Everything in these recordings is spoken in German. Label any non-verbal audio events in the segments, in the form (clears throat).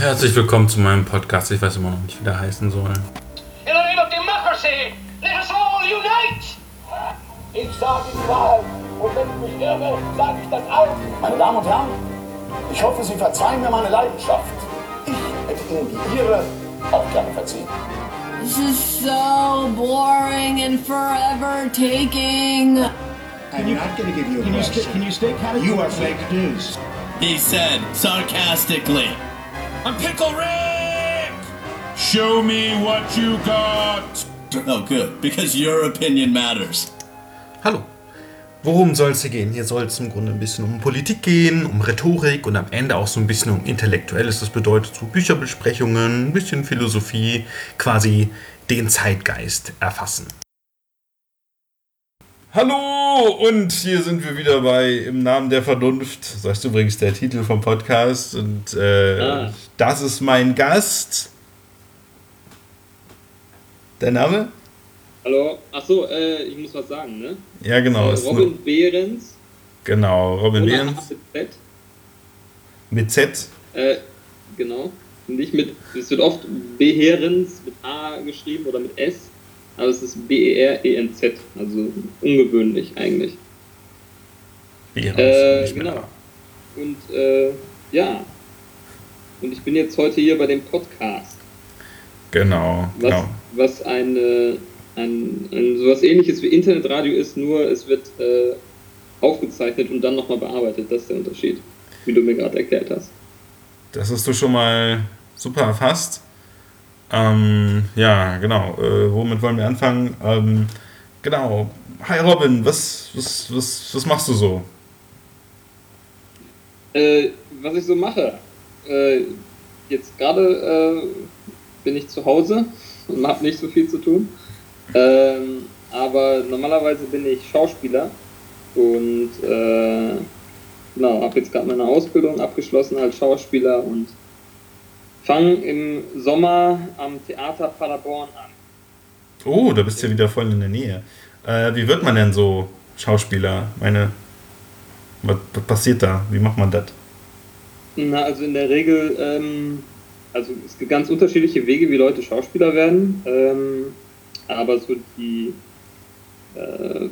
herzlich willkommen zu meinem Podcast. Ich weiß immer noch nicht, wie der heißen soll. In the name of democracy, let us all unite! Ich sage die Wahrheit und wenn ich mich irre, sage ich das auch. Meine Damen und Herren, ich hoffe, Sie verzeihen mir meine Leidenschaft. Ich hätte Ihnen die Ihre auch gerne verziehen. This is so boring and forever taking. I'm not going to give you a Can you, question. sta- can you state categorically? You are fake news. He said sarcastically. I'm Pickle Rick! Show me what you got! Oh, good, because your opinion matters. Hallo. Worum soll es hier gehen? Hier soll es im Grunde ein bisschen um Politik gehen, um Rhetorik und am Ende auch so ein bisschen um Intellektuelles. Das bedeutet so Bücherbesprechungen, ein bisschen Philosophie, quasi den Zeitgeist erfassen. Hallo und hier sind wir wieder bei Im Namen der Vernunft. Das ist übrigens der Titel vom Podcast und äh, Ah. das ist mein Gast. Der Name? Hallo, achso, äh, ich muss was sagen, ne? Ja, genau. äh, Robin Behrens. Genau, Robin Behrens. Mit Z. Mit Z. Äh, genau. Nicht mit, es wird oft Behrens mit A geschrieben oder mit S, aber es ist B-E-R-E-N-Z, also ungewöhnlich eigentlich. Behrens. Äh, genau. Und äh, ja, und ich bin jetzt heute hier bei dem Podcast, Genau, was, genau. was eine, ein, ein sowas ähnliches wie Internetradio ist, nur es wird äh, aufgezeichnet und dann nochmal bearbeitet. Das ist der Unterschied, wie du mir gerade erklärt hast. Das hast du schon mal super erfasst. Ähm, ja, genau. Äh, womit wollen wir anfangen? Ähm, genau. Hi Robin, was, was, was, was machst du so? Äh, was ich so mache, äh, jetzt gerade äh, bin ich zu Hause und habe nicht so viel zu tun. Ähm, aber normalerweise bin ich Schauspieler und äh, genau, habe jetzt gerade meine Ausbildung abgeschlossen als Schauspieler und fange im Sommer am Theater Paderborn an. Oh, da bist du ja wieder voll in der Nähe. Äh, wie wird man denn so Schauspieler? Meine, was, was passiert da? Wie macht man das? Na, also in der Regel, ähm, also es gibt ganz unterschiedliche Wege, wie Leute Schauspieler werden, ähm, aber so die äh,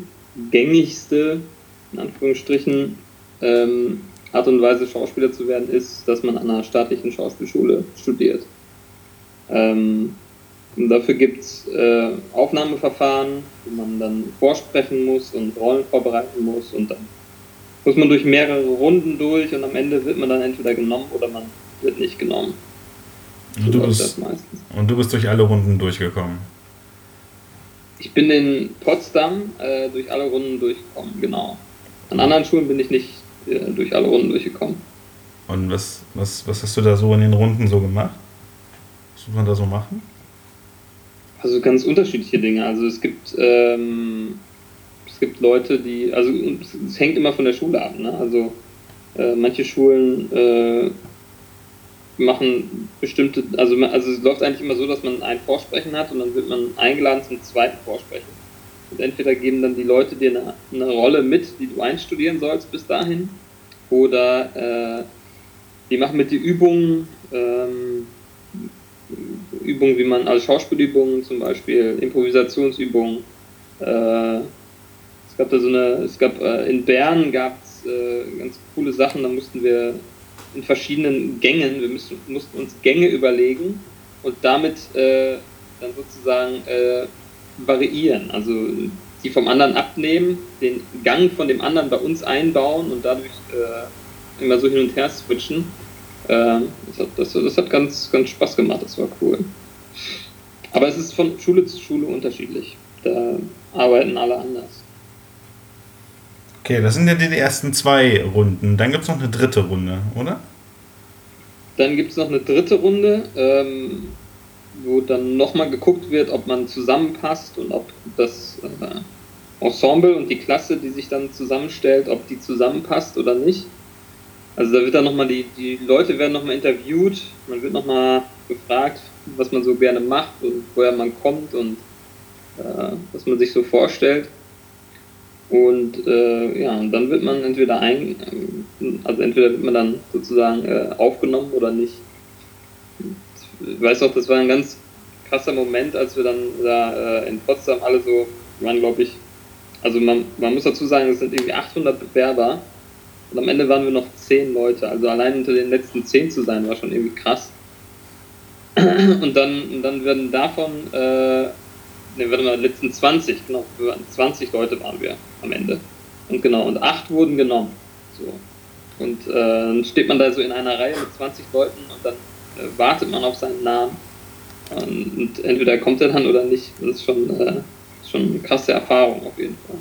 gängigste, in Anführungsstrichen, ähm, Art und Weise Schauspieler zu werden, ist, dass man an einer staatlichen Schauspielschule studiert. Ähm, und dafür gibt es äh, Aufnahmeverfahren, wo man dann vorsprechen muss und Rollen vorbereiten muss und dann muss man durch mehrere Runden durch und am Ende wird man dann entweder genommen oder man wird nicht genommen. Und du, bist, und du bist durch alle Runden durchgekommen. Ich bin in Potsdam äh, durch alle Runden durchgekommen, genau. An anderen Schulen bin ich nicht äh, durch alle Runden durchgekommen. Und was, was, was hast du da so in den Runden so gemacht? Was muss man da so machen? Also ganz unterschiedliche Dinge. Also es gibt ähm, es gibt Leute, die also es, es hängt immer von der Schule ab. Ne? Also äh, manche Schulen äh, machen bestimmte, also also es läuft eigentlich immer so, dass man ein Vorsprechen hat und dann wird man eingeladen zum zweiten Vorsprechen. Und entweder geben dann die Leute dir eine, eine Rolle mit, die du einstudieren sollst bis dahin, oder äh, die machen mit dir Übungen, ähm, Übungen, wie man, also Schauspielübungen zum Beispiel, Improvisationsübungen. Äh, es gab da so eine, es gab äh, in Bern gab es äh, ganz coole Sachen, da mussten wir in verschiedenen Gängen, wir müssen, mussten uns Gänge überlegen und damit äh, dann sozusagen äh, variieren. Also die vom anderen abnehmen, den Gang von dem anderen bei uns einbauen und dadurch äh, immer so hin und her switchen. Ähm, das, hat, das, das hat ganz, ganz Spaß gemacht, das war cool. Aber es ist von Schule zu Schule unterschiedlich. Da arbeiten alle anders. Okay, das sind ja die ersten zwei Runden. Dann gibt es noch eine dritte Runde, oder? Dann gibt es noch eine dritte Runde, ähm, wo dann nochmal geguckt wird, ob man zusammenpasst und ob das äh, Ensemble und die Klasse, die sich dann zusammenstellt, ob die zusammenpasst oder nicht. Also da wird dann nochmal die, die Leute werden nochmal interviewt, man wird nochmal gefragt, was man so gerne macht und woher man kommt und äh, was man sich so vorstellt. Und äh, ja, und dann wird man entweder ein, also entweder wird man dann sozusagen äh, aufgenommen oder nicht. Ich weiß auch, das war ein ganz krasser Moment, als wir dann da äh, in Potsdam alle so, waren glaube ich, also man, man muss dazu sagen, es sind irgendwie 800 Bewerber und am Ende waren wir noch 10 Leute. Also allein unter den letzten 10 zu sein, war schon irgendwie krass. (clears throat) Und dann, und dann werden davon, äh, ne, warte mal, letzten 20, genau, wir waren 20 Leute waren wir am Ende. Und genau, und 8 wurden genommen. So. Und äh, dann steht man da so in einer Reihe mit 20 Leuten und dann wartet man auf seinen Namen. Und, und entweder kommt er dann oder nicht. Das ist schon, äh, schon eine krasse Erfahrung auf jeden Fall.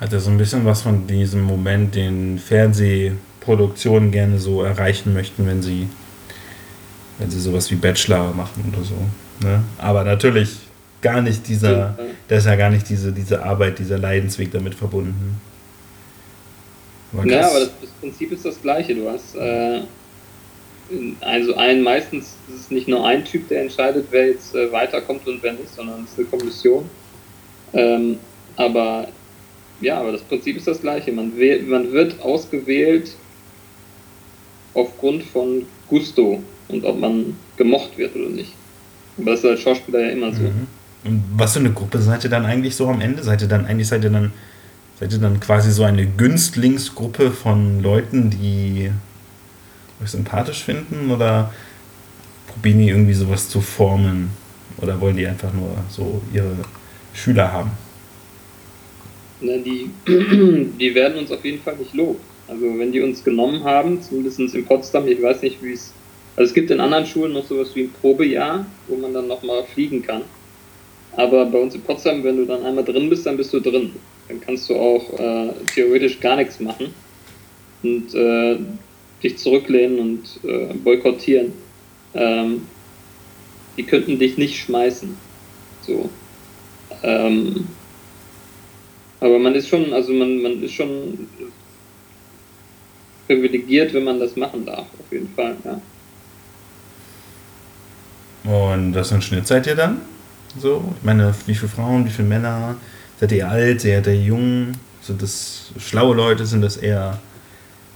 Hat er so ein bisschen was von diesem Moment, den Fernsehproduktionen gerne so erreichen möchten, wenn sie, wenn sie sowas wie Bachelor machen oder so. Ne? Aber natürlich gar nicht dieser, da ist ja gar nicht diese, diese Arbeit, dieser Leidensweg damit verbunden. Ja, aber das, das, Prinzip ist das gleiche. Du hast äh, also ein, meistens ist es nicht nur ein Typ, der entscheidet, wer jetzt äh, weiterkommt und wer nicht, sondern es ist eine Kommission. Ähm, aber ja, aber das Prinzip ist das gleiche. Man, wählt, man wird ausgewählt aufgrund von Gusto und ob man gemocht wird oder nicht. Aber das ist als Schauspieler ja immer so. Mhm. Und was für eine Gruppe seid ihr dann eigentlich so am Ende? Seid ihr dann eigentlich seid ihr dann seid ihr dann quasi so eine Günstlingsgruppe von Leuten, die euch sympathisch finden oder probieren die irgendwie sowas zu formen oder wollen die einfach nur so ihre Schüler haben? Na, die, (clears throat) die werden uns auf jeden Fall nicht loben. Also wenn die uns genommen haben, zumindest in Potsdam, ich weiß nicht, wie es. Also es gibt in anderen Schulen noch sowas wie ein Probejahr, wo man dann nochmal fliegen kann. Aber bei uns in Potsdam, wenn du dann einmal drin bist, dann bist du drin. Dann kannst du auch äh, theoretisch gar nichts machen und äh, dich zurücklehnen und äh, boykottieren. Ähm, die könnten dich nicht schmeißen. So. Ähm, aber man ist schon, also man, man ist schon privilegiert, wenn man das machen darf, auf jeden Fall, ja. Und was für ein Schnitt seid ihr dann? So, ich meine, wie viele Frauen, wie viele Männer? Seid ihr alt, seid ihr jung? Sind das schlaue Leute? Sind das eher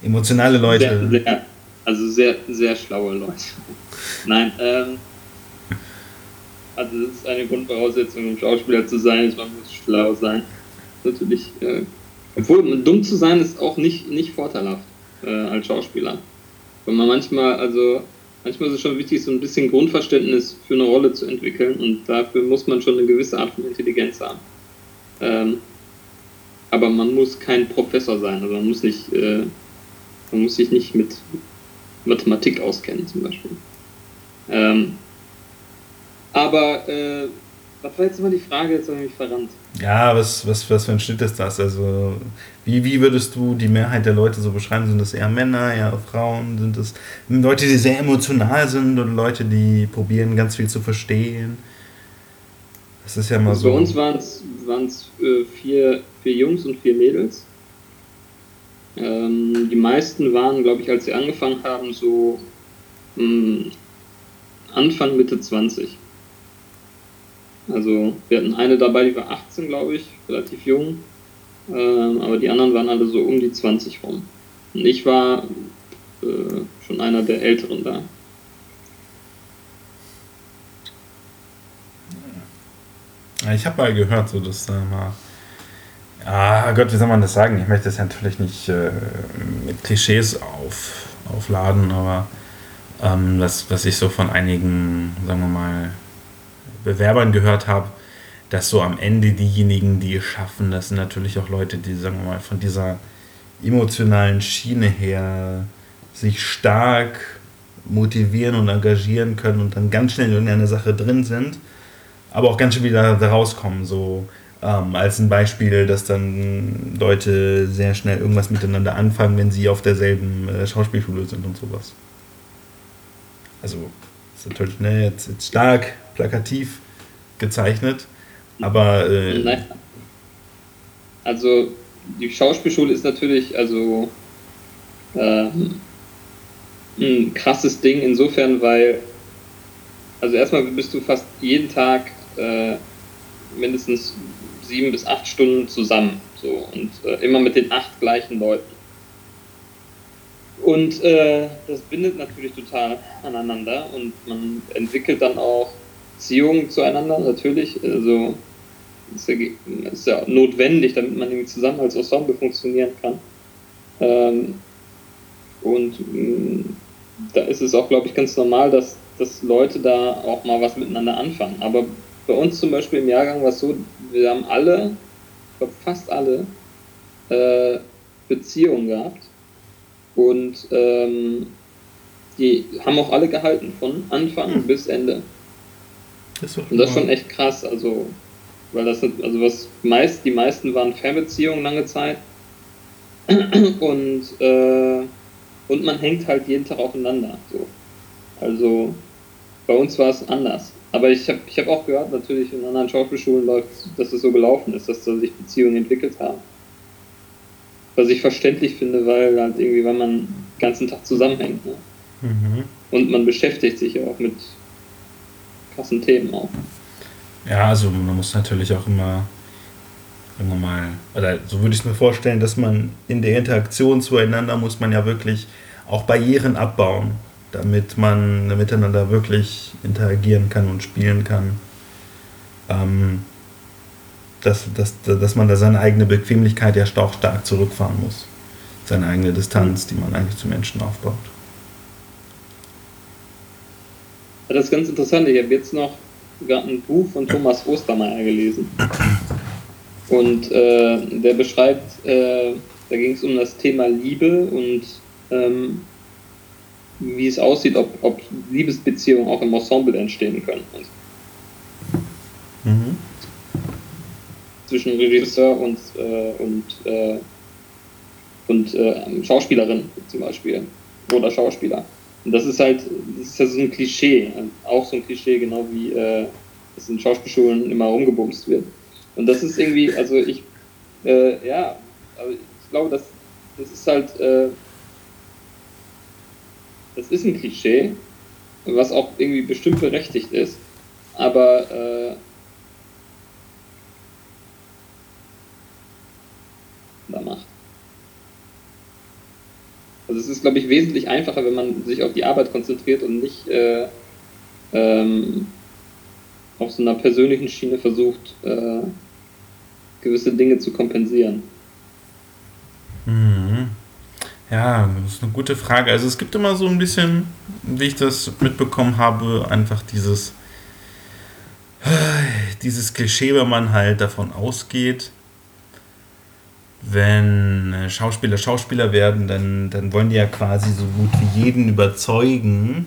emotionale Leute? Sehr, sehr, also sehr, sehr schlaue Leute. Nein, ähm, also das ist eine Grundvoraussetzung, um Schauspieler zu sein, man muss schlau sein natürlich, äh, obwohl dumm zu sein ist auch nicht, nicht vorteilhaft äh, als Schauspieler. Weil man manchmal, also manchmal ist es schon wichtig, so ein bisschen Grundverständnis für eine Rolle zu entwickeln und dafür muss man schon eine gewisse Art von Intelligenz haben. Ähm, aber man muss kein Professor sein, also man muss nicht, äh, man muss sich nicht mit Mathematik auskennen zum Beispiel. Ähm, aber äh, was war jetzt immer die Frage? Jetzt habe ich mich verrannt. Ja, was, was, was für ein Schnitt ist das? Also, wie, wie würdest du die Mehrheit der Leute so beschreiben? Sind das eher Männer, eher Frauen? Sind das Leute, die sehr emotional sind oder Leute, die probieren, ganz viel zu verstehen? Das ist ja mal also so. Bei uns waren es äh, vier, vier Jungs und vier Mädels. Ähm, die meisten waren, glaube ich, als sie angefangen haben, so mh, hm, Anfang, Mitte 20. Also wir hatten eine dabei, die war 18, glaube ich, relativ jung. Ähm, aber die anderen waren alle so um die 20 rum. Und ich war äh, schon einer der Älteren da. Ich habe mal gehört, so dass da mal. Ah Gott, wie soll man das sagen? Ich möchte das natürlich nicht äh, mit Klischees auf, aufladen, aber ähm, was, was ich so von einigen, sagen wir mal, Bewerbern gehört habe, dass so am Ende diejenigen, die es schaffen, das sind natürlich auch Leute, die, sagen wir mal, von dieser emotionalen Schiene her sich stark motivieren und engagieren können und dann ganz schnell in irgendeiner Sache drin sind, aber auch ganz schnell wieder da rauskommen. So ähm, als ein Beispiel, dass dann Leute sehr schnell irgendwas miteinander anfangen, wenn sie auf derselben äh, Schauspielschule sind und sowas. Also, ist natürlich ne, jetzt, jetzt stark plakativ gezeichnet. Aber. Äh, Nein. Also, die Schauspielschule ist natürlich also äh, ein krasses Ding insofern, weil. Also, erstmal bist du fast jeden Tag äh, mindestens sieben bis acht Stunden zusammen. So, und äh, immer mit den acht gleichen Leuten. Und äh, das bindet natürlich total aneinander und man entwickelt dann auch Beziehungen zueinander, natürlich. Also ist ja, ist ja notwendig, damit man irgendwie zusammen als Ensemble funktionieren kann. Ähm, und mh, da ist es auch, glaube ich, ganz normal, dass, dass Leute da auch mal was miteinander anfangen. Aber bei uns zum Beispiel im Jahrgang war es so, wir haben alle, ich glaube fast alle, äh, Beziehungen gehabt. Und ähm, die haben auch alle gehalten, von Anfang Hm. bis Ende. Das Und das ist schon echt krass, also, weil das, sind- also was meist, die meisten waren Fernbeziehungen lange Zeit. (clears throat) Und, äh, und man hängt halt jeden Tag aufeinander. So. Also bei uns war es anders. Aber ich habe ich hab auch gehört, natürlich in anderen Schauspielschulen läuft, dass es so gelaufen ist, dass da sich Beziehungen entwickelt haben. Was ich verständlich finde, weil halt irgendwie, weil man den ganzen Tag zusammenhängt. Ne? Mhm. Und man beschäftigt sich auch mit krassen Themen auch. Ja, also man muss natürlich auch immer, wir mal, oder so würde ich es mir vorstellen, dass man in der Interaktion zueinander muss man ja wirklich auch Barrieren abbauen, damit man miteinander wirklich interagieren kann und spielen kann. Ähm, dass, dass, dass man da seine eigene Bequemlichkeit ja auch stark zurückfahren muss. Seine eigene Distanz, die man eigentlich zu Menschen aufbaut. Das ist ganz interessant. Ich habe jetzt noch gerade ein Buch von Thomas Ostermeier gelesen. Und äh, der beschreibt, äh, da ging es um das Thema Liebe und ähm, wie es aussieht, ob, ob Liebesbeziehungen auch im Ensemble entstehen können. Mhm. zwischen Regisseur und, äh, und, äh, und äh, Schauspielerin zum Beispiel. Oder Schauspieler. Und das ist halt, das ist ja so ein Klischee. Auch so ein Klischee, genau wie äh, es in Schauspielschulen immer rumgebumst wird. Und das ist irgendwie, also ich, äh, ja, also ich glaube, das, das ist halt, äh, das ist ein Klischee, was auch irgendwie bestimmt berechtigt ist. Aber äh, da macht. Also es ist, glaube ich, wesentlich einfacher, wenn man sich auf die Arbeit konzentriert und nicht äh, ähm, auf so einer persönlichen Schiene versucht, äh, gewisse Dinge zu kompensieren. Ja, das ist eine gute Frage. Also es gibt immer so ein bisschen, wie ich das mitbekommen habe, einfach dieses, dieses Klischee, wenn man halt davon ausgeht, wenn Schauspieler Schauspieler werden, dann, dann wollen die ja quasi so gut wie jeden überzeugen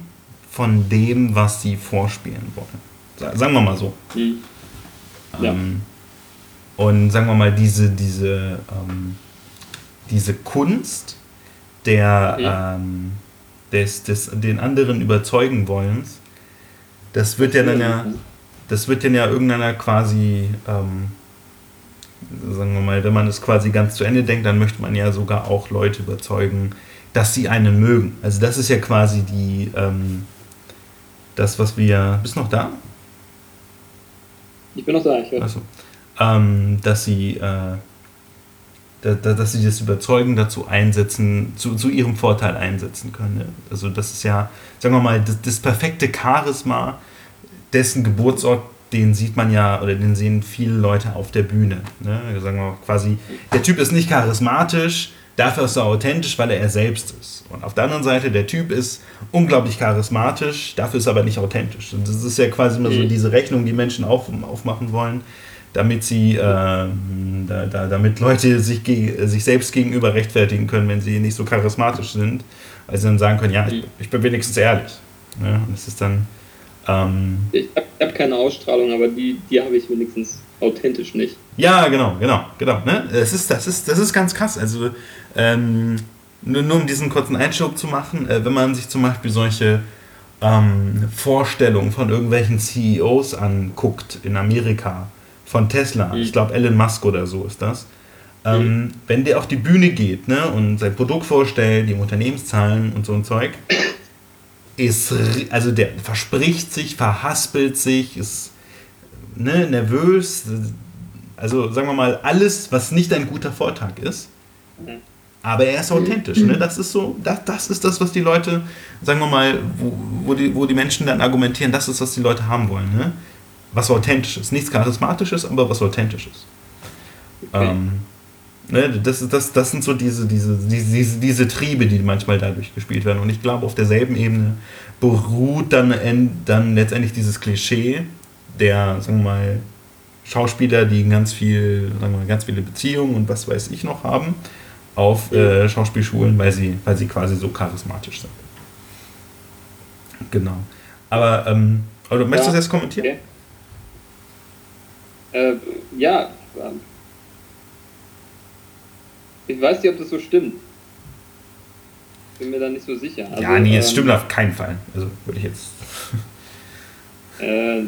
von dem, was sie vorspielen wollen. Sa- Sagen wir mal so. Mhm. Ja. Ähm, und sagen wir mal, diese, diese, ähm, diese Kunst der, ähm, des, des, den anderen überzeugen wollens, das wird ja dann ja, das wird dann ja irgendeiner quasi, ähm, sagen wir mal, wenn man es quasi ganz zu Ende denkt, dann möchte man ja sogar auch Leute überzeugen, dass sie einen mögen. Also das ist ja quasi die, ähm, das, was wir, bist du noch da? Ich bin noch da, ich höre. Achso. Ähm, dass sie, äh, da, da, dass sie das Überzeugen dazu einsetzen, zu, zu ihrem Vorteil einsetzen können. Ne? Also das ist ja, sagen wir mal, das, das perfekte Charisma, dessen Geburtsort, den sieht man ja, oder den sehen viele Leute auf der Bühne. Ne? Sagen wir quasi, der Typ ist nicht charismatisch, dafür ist er authentisch, weil er er selbst ist. Und auf der anderen Seite, der Typ ist unglaublich charismatisch, dafür ist er aber nicht authentisch. Und das ist ja quasi immer so Mhm. diese Rechnung, die Menschen auf, aufmachen wollen, damit sie, ähm, da, da, damit Leute sich, sich selbst gegenüber rechtfertigen können, wenn sie nicht so charismatisch sind, weil sie dann sagen können, ja, ich, ich bin wenigstens ehrlich. Ne? Und das ist dann, ähm, Ich habe hab keine Ausstrahlung, aber die, die habe ich wenigstens authentisch nicht. Ja, genau, genau, genau. Ne? Das, ist, das, ist, das ist ganz krass. Also, ähm, nur, nur um diesen kurzen Einschub zu machen, äh, wenn man sich zum Beispiel solche ähm, Vorstellungen von irgendwelchen CEOs anguckt in Amerika, von Tesla, Mhm. ich glaube Elon Musk oder so ist das, ähm, wenn der auf die Bühne geht ne, und sein Produkt vorstellt, die Unternehmenszahlen und so ein Zeug, ist, also der verspricht sich, verhaspelt sich, ist ne, nervös, also sagen wir mal, alles, was nicht ein guter Vortrag ist, Mhm. Aber er ist authentisch. Ne? Das ist so, das, das ist das, was die Leute, sagen wir mal, wo, wo, die, wo die Menschen dann argumentieren, das ist, was die Leute haben wollen. Ne? Was authentisch ist. Nichts Charismatisches, aber was authentisch ist. Okay. Ähm, ne? das, das, das sind so diese, diese, diese, diese, diese Triebe, die manchmal dadurch gespielt werden. Und ich glaube, auf derselben Ebene beruht dann, dann letztendlich dieses Klischee der, sagen wir mal, Schauspieler, die ganz viel, sagen wir mal, ganz viele Beziehungen und was weiß ich noch haben, auf äh, Schauspielschulen, weil sie, weil sie quasi so charismatisch sind. Genau. Aber, ähm, oder möchtest du das jetzt kommentieren? Okay. Äh, ja, ähm, ich weiß nicht, ob das so stimmt. Bin mir da nicht so sicher. Also, ja, nee, es ähm, stimmt auf keinen Fall. Also würde ich jetzt. (laughs) Äh,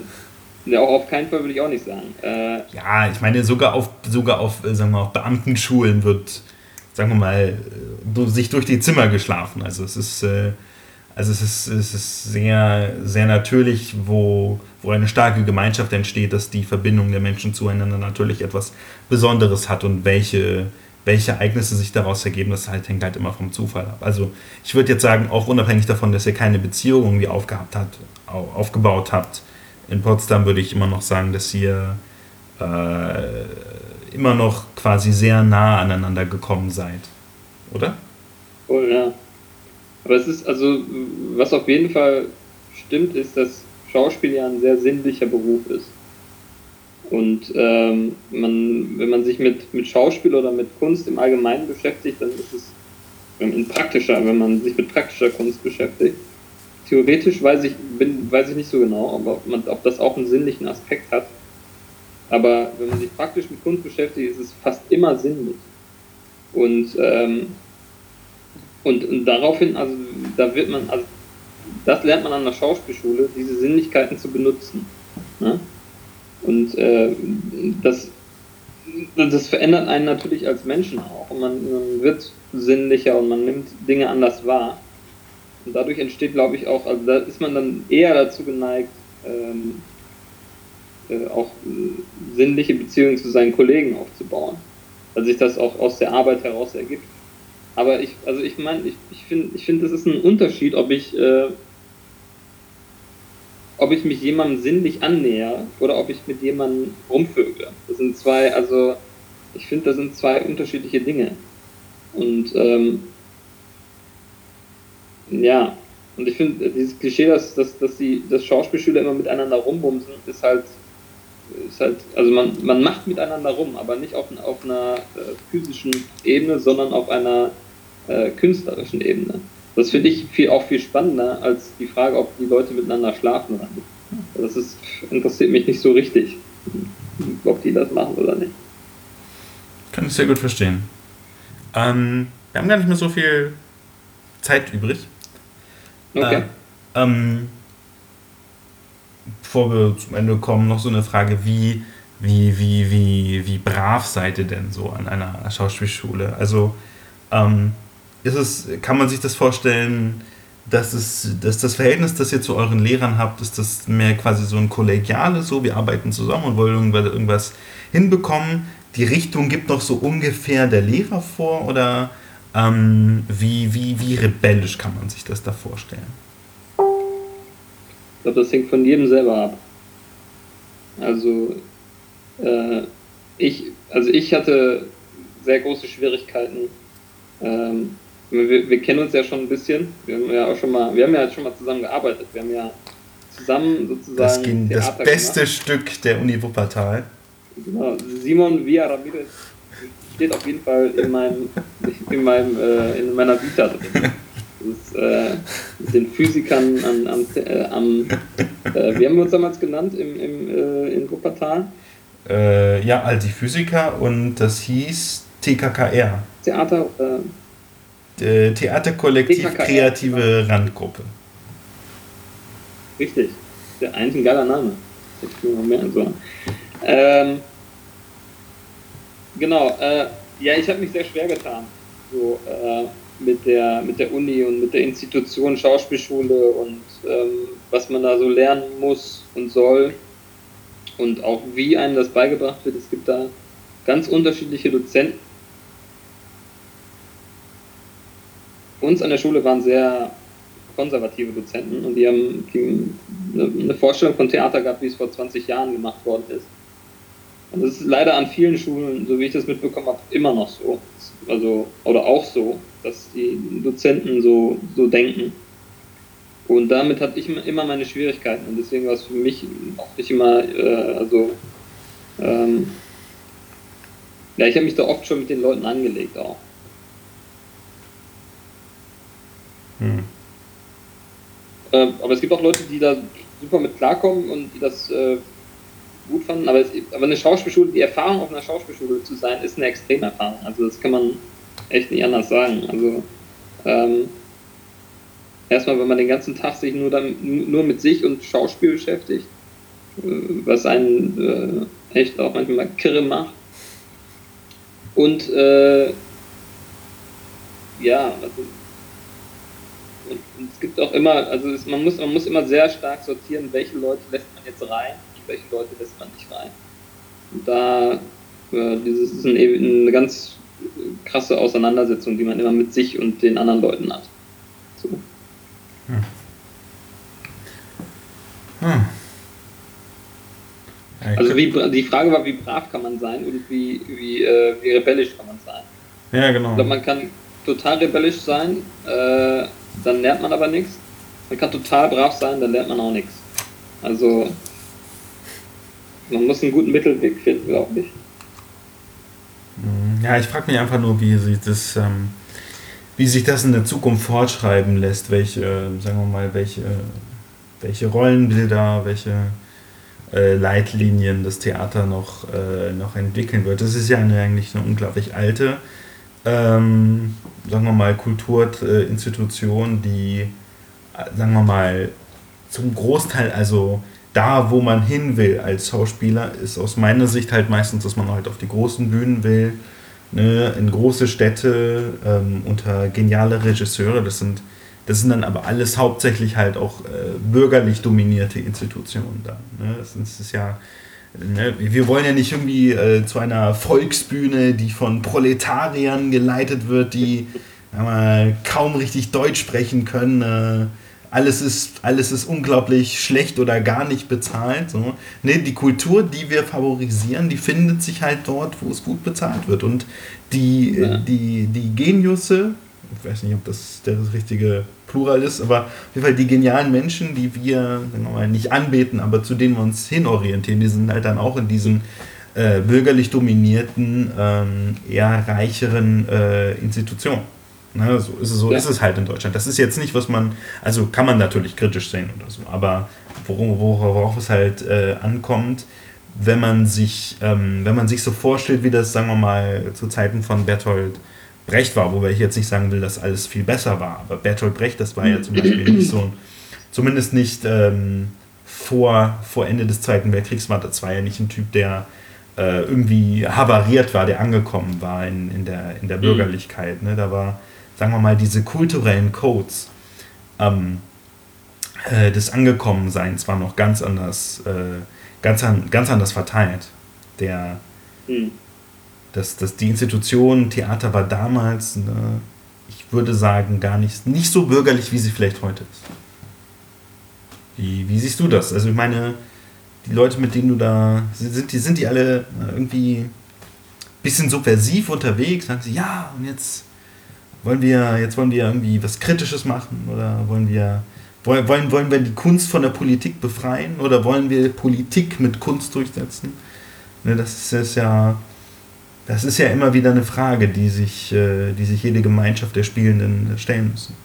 ja, auch auf keinen Fall würde ich auch nicht sagen. Äh, Ja, ich meine, sogar auf, sogar auf, äh, sagen wir mal, auf Beamtenschulen wird, sagen wir mal, äh, sich durch die Zimmer geschlafen. Also es ist, äh, also es ist, es ist sehr, sehr natürlich, wo, wo eine starke Gemeinschaft entsteht, dass die Verbindung der Menschen zueinander natürlich etwas Besonderes hat und welche, welche Ereignisse sich daraus ergeben, das halt hängt halt immer vom Zufall ab. Also ich würde jetzt sagen, auch unabhängig davon, dass ihr keine Beziehung irgendwie aufgehabt habt, au- aufgebaut habt, in Potsdam würde ich immer noch sagen, dass ihr äh, immer noch quasi sehr nah aneinander gekommen seid. Oder? oh, ja. Aber es ist, also, was auf jeden Fall stimmt, ist, dass Schauspiel ja ein sehr sinnlicher Beruf ist. Und ähm, man, wenn man sich mit, mit Schauspiel oder mit Kunst im Allgemeinen beschäftigt, dann ist es ähm, in praktischer, wenn man sich mit praktischer Kunst beschäftigt. Theoretisch weiß ich, bin, weiß ich nicht so genau, ob, man, ob das auch einen sinnlichen Aspekt hat. Aber wenn man sich praktisch mit Kunst beschäftigt, ist es fast immer sinnlich. Und, ähm, und, und daraufhin, also da wird man, also das lernt man an der Schauspielschule, diese Sinnlichkeiten zu benutzen. Ne? Und äh, das, das verändert einen natürlich als Menschen auch. Und man, man wird sinnlicher und man nimmt Dinge anders wahr. Und dadurch entsteht, glaube ich, auch, also da ist man dann eher dazu geneigt, ähm, äh, auch äh, sinnliche Beziehungen zu seinen Kollegen aufzubauen. Weil sich das auch aus der Arbeit heraus ergibt. Aber ich, also ich meine, ich, ich finde, ich finde, es ist ein Unterschied, ob ich, äh, ob ich mich jemandem sinnlich annäher oder ob ich mit jemandem rumvögle. Das sind zwei, also ich finde, das sind zwei unterschiedliche Dinge. Und ähm, ja, und ich finde, dieses Klischee, dass, dass, dass die dass Schauspielschüler immer miteinander rumbumsen, ist halt, ist halt, also man, man macht miteinander rum, aber nicht auf, auf einer äh, physischen Ebene, sondern auf einer äh, künstlerischen Ebene. Das finde ich viel, auch viel spannender als die Frage, ob die Leute miteinander schlafen oder nicht. Das ist, interessiert mich nicht so richtig, ob die das machen oder nicht. Kann ich sehr gut verstehen. Ähm, wir haben gar nicht mehr so viel Zeit übrig. Okay. Äh, ähm, bevor wir zum Ende kommen, noch so eine Frage, wie, wie, wie, wie, wie brav seid ihr denn so an einer Schauspielschule? Also ähm, ist es, kann man sich das vorstellen, dass, es, dass das Verhältnis, das ihr zu euren Lehrern habt, ist das mehr quasi so ein kollegiales, so wir arbeiten zusammen und wollen irgendwas, hinbekommen? Die Richtung gibt noch so ungefähr der Lehrer vor oder ähm, wie, wie, wie rebellisch kann man sich das da vorstellen? Ich glaube, das hängt von jedem selber ab. Also, äh, ich, also ich hatte sehr große Schwierigkeiten. Ähm, wir, wir kennen uns ja schon ein bisschen. Wir haben ja auch schon mal, wir haben ja schon mal zusammen gearbeitet. Wir haben ja zusammen sozusagen Das, ging, das beste gemacht. Stück der Uni Wuppertal. Genau. Simon Villa Ramirez steht auf jeden Fall in meinem, in meinem, äh, in meiner Vita drin. Das ist, äh, mit den Physikern am, am, äh, am äh, wie haben wir uns damals genannt im, im, äh, in Wuppertal? Äh, ja, all die Physiker und das hieß TKKR. Theater, äh, äh, Theaterkollektiv TKKR, Kreative Randgruppe. richtig. Der eigentlich ein geiler Name. Ähm, genau, äh, ja, ich habe mich sehr schwer getan. So, äh, mit der, mit der Uni und mit der Institution Schauspielschule und ähm, was man da so lernen muss und soll und auch wie einem das beigebracht wird. Es gibt da ganz unterschiedliche Dozenten. Uns an der Schule waren sehr konservative Dozenten und die haben die, eine, Vorstellung von Theater gehabt, wie es vor 20 Jahren gemacht worden ist. Und das ist leider an vielen Schulen, so wie ich das mitbekommen habe, immer noch so. Also, oder auch so, dass die Dozenten so, so denken. Und damit hatte ich immer meine Schwierigkeiten. Und deswegen war es für mich auch nicht immer, äh, also, ähm, ja, ich habe mich da oft schon mit den Leuten angelegt auch. Hm. Äh, aber es gibt auch Leute, die da super mit klarkommen und die das äh, gut fanden. Aber, es, aber eine Schauspielschule, die Erfahrung auf einer Schauspielschule zu sein, ist eine Extremerfahrung. Also das kann man echt nicht anders sagen. Also ähm, erstmal, wenn man den ganzen Tag sich nur, dann, nur mit sich und Schauspiel beschäftigt, äh, was einen äh, echt auch manchmal kirre macht. Und äh, ja, also gibt auch immer, also es, man, muss, man muss immer sehr stark sortieren, welche Leute lässt man jetzt rein und welche Leute lässt man nicht rein. Und da, äh, dieses ist ein, eine ganz krasse Auseinandersetzung, die man immer mit sich und den anderen Leuten hat. So. Hm. Hm. Also wie, die Frage war, wie brav kann man sein und wie, wie, äh, wie rebellisch kann man sein. Ja, genau. Ich glaube, man kann total rebellisch sein, äh, dann lernt man aber nichts. Man kann total brav sein, dann lernt man auch nichts. Also man muss einen guten Mittelweg finden, glaube ich. Ja, ich frage mich einfach nur, wie sich das, ähm, wie sich das in der Zukunft fortschreiben lässt, welche, sagen wir mal, welche, welche Rollenbilder, welche äh, Leitlinien das Theater noch, äh, noch entwickeln wird. Das ist ja eine, eigentlich eine unglaublich alte ähm, sagen wir mal, Kulturinstitutionen, die, sagen wir mal, zum Großteil, also da, wo man hin will als Schauspieler, ist aus meiner Sicht halt meistens, dass man halt auf die großen Bühnen will, ne, in große Städte, ähm, unter geniale Regisseure. Das sind, das sind dann aber alles hauptsächlich halt auch äh, bürgerlich dominierte Institutionen da. Ne? Das ist ja Ne, wir wollen ja nicht irgendwie äh, zu einer Volksbühne, die von Proletariern geleitet wird, die mal, kaum richtig Deutsch sprechen können. Äh, alles, ist, alles ist unglaublich schlecht oder gar nicht bezahlt. So. Ne, die Kultur, die wir favorisieren, die findet sich halt dort, wo es gut bezahlt wird. Und die, ja. die, die Geniusse, ich weiß nicht, ob das der richtige Plural ist, aber auf jeden Fall die genialen Menschen, die wir mal, nicht anbeten, aber zu denen wir uns hinorientieren, die sind halt dann auch in diesen äh, bürgerlich dominierten, ähm, eher reicheren äh, Institutionen. Ne, so ist, es, so ja. ist es halt in Deutschland. Das ist jetzt nicht, was man, also kann man natürlich kritisch sehen oder so, aber worauf, worauf es halt äh, ankommt, wenn man sich, ähm, wenn man sich so vorstellt, wie das, sagen wir mal, zu Zeiten von Bertolt Brecht war, wobei ich jetzt nicht sagen will, dass alles viel besser war. Aber Bertolt Brecht, das war ja zum Beispiel nicht so, zumindest nicht ähm, vor, vor Ende des Zweiten Weltkriegs war. Das war ja nicht ein Typ, der äh, irgendwie havariert war, der angekommen war in, in, der, in der mhm. Bürgerlichkeit. Ne? Da war, sagen wir mal, diese kulturellen Codes ähm, äh, des Angekommenseins waren noch ganz anders, äh, ganz, an, ganz anders verteilt. Der, mhm dass, dass die Institution Theater war damals, ne, ich würde sagen, gar nicht, nicht so bürgerlich, wie sie vielleicht heute ist. Wie, wie siehst du das? Also ich meine, die Leute, mit denen du da, sind die, sind die alle irgendwie ein bisschen subversiv unterwegs? Sagen sie, ja, und jetzt wollen wir, jetzt wollen wir irgendwie was Kritisches machen oder wollen wir, wollen, wollen wir die Kunst von der Politik befreien oder wollen wir Politik mit Kunst durchsetzen? Ne, das ist ja das ist ja immer wieder eine Frage, die sich, äh, die sich jede Gemeinschaft der Spielenden stellen müssen.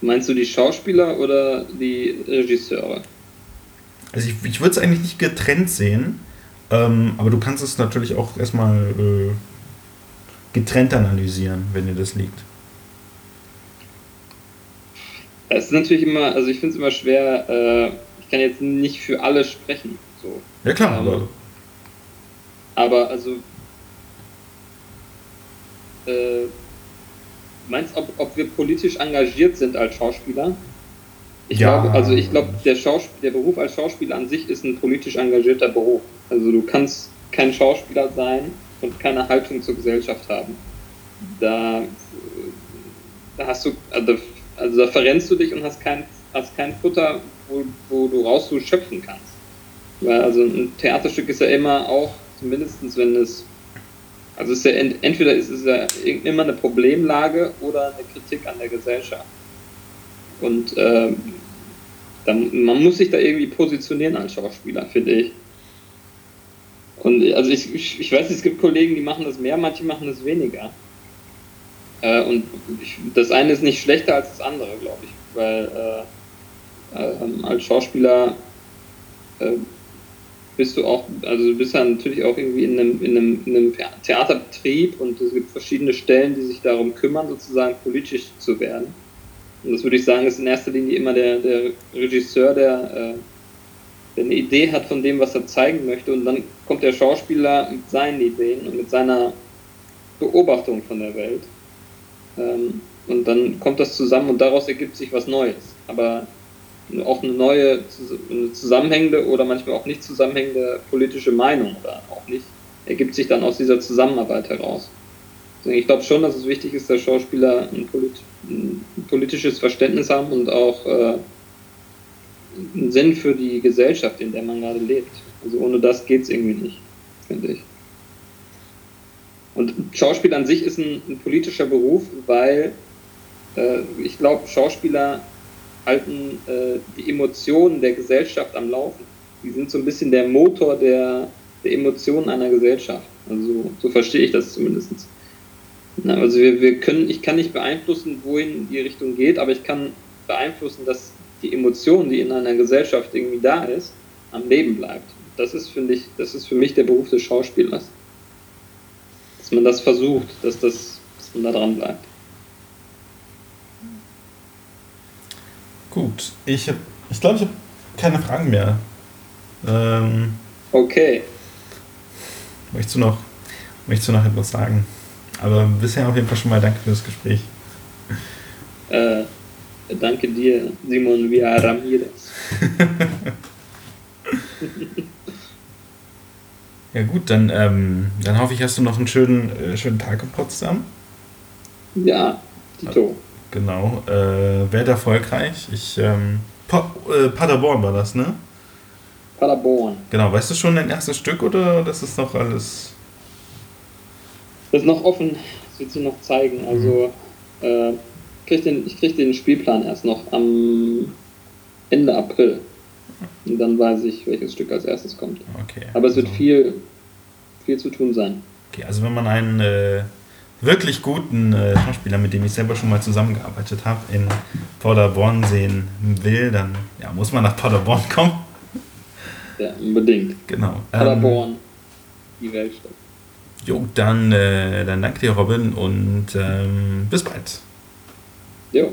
Meinst du die Schauspieler oder die Regisseure? Also ich, ich würde es eigentlich nicht getrennt sehen, ähm, aber du kannst es natürlich auch erstmal äh, getrennt analysieren, wenn dir das liegt. Es ist natürlich immer, also ich finde es immer schwer, äh, ich kann jetzt nicht für alle sprechen. So. Ja klar, ähm, aber. Aber also äh, meinst ob, ob wir politisch engagiert sind als Schauspieler? Ich ja. glaube, also ich glaube, der, der Beruf als Schauspieler an sich ist ein politisch engagierter Beruf. Also du kannst kein Schauspieler sein und keine Haltung zur Gesellschaft haben. Da, da hast du, also, also da verrennst du dich und hast kein, hast kein Futter, wo, wo du raus so schöpfen kannst. Weil also ein Theaterstück ist ja immer auch, zumindest wenn es, also ist ja ent, entweder ist es ja immer eine Problemlage oder eine Kritik an der Gesellschaft. Und ähm, dann, man muss sich da irgendwie positionieren als Schauspieler, finde ich. Und also ich, ich, ich weiß, es gibt Kollegen, die machen das mehr, manche machen das weniger. Äh, und ich, das eine ist nicht schlechter als das andere, glaube ich. Weil äh, äh, als Schauspieler äh, bist du auch, also du bist ja natürlich auch irgendwie in einem, in, einem, in einem Theaterbetrieb und es gibt verschiedene Stellen, die sich darum kümmern, sozusagen politisch zu werden. Und das würde ich sagen, ist in erster Linie immer der, der Regisseur, der, äh, der eine Idee hat von dem, was er zeigen möchte. Und dann kommt der Schauspieler mit seinen Ideen und mit seiner Beobachtung von der Welt. Ähm, und dann kommt das zusammen und daraus ergibt sich was Neues. Aber auch eine neue, eine zusammenhängende oder manchmal auch nicht zusammenhängende politische Meinung oder auch nicht, ergibt sich dann aus dieser Zusammenarbeit heraus. Ich glaube schon, dass es wichtig ist, dass Schauspieler ein, polit ein politisches Verständnis haben und auch äh, einen Sinn für die Gesellschaft, in der man gerade lebt. Also ohne das geht es irgendwie nicht, finde ich. Und Schauspiel an sich ist ein, ein politischer Beruf, weil äh, ich glaube, Schauspieler halten äh, die Emotionen der Gesellschaft am Laufen. Die sind so ein bisschen der Motor der, der Emotionen einer Gesellschaft. Also so verstehe ich das zumindest. Na, also wir, wir können, ich kann nicht beeinflussen, wohin die Richtung geht, aber ich kann beeinflussen, dass die Emotion, die in einer Gesellschaft irgendwie da ist, am Leben bleibt. Das ist, finde ich, das ist für mich der Beruf des Schauspielers. Dass man das versucht, dass, das, dass man da dran bleibt. Gut, ich habe, ich glaube, ich habe keine Fragen mehr. Ähm, okay. Möchtest du noch, möchtest du noch etwas sagen? Aber bisher auf jeden Fall schon mal danke für das Gespräch. Äh, danke dir, Simon Via Ramirez. (laughs) ja gut, dann, ähm, dann hoffe ich, hast du noch einen schönen, äh, schönen Tag in Potsdam. Ja, Tito. Genau, äh, werd erfolgreich. Ich, ähm, pa äh, Paderborn war das, ne? Paderborn. Genau, weißt du schon dein erstes Stück oder das ist noch alles? Das ist noch offen, das wird sie noch zeigen. Also, mhm. äh, krieg den, ich kriege den Spielplan erst noch am Ende April. Und dann weiß ich, welches Stück als erstes kommt. Okay. Aber es wird also. viel, viel zu tun sein. Okay, also wenn man einen äh, wirklich guten äh, Schauspieler, mit dem ich selber schon mal zusammengearbeitet habe, in Paderborn sehen will, dann ja, muss man nach Paderborn (laughs) kommen. Ja, unbedingt. Genau. Paderborn, ähm, die Weltstadt. Jo, dann, äh, dann danke dir, Robin, und ähm, bis bald. Jo.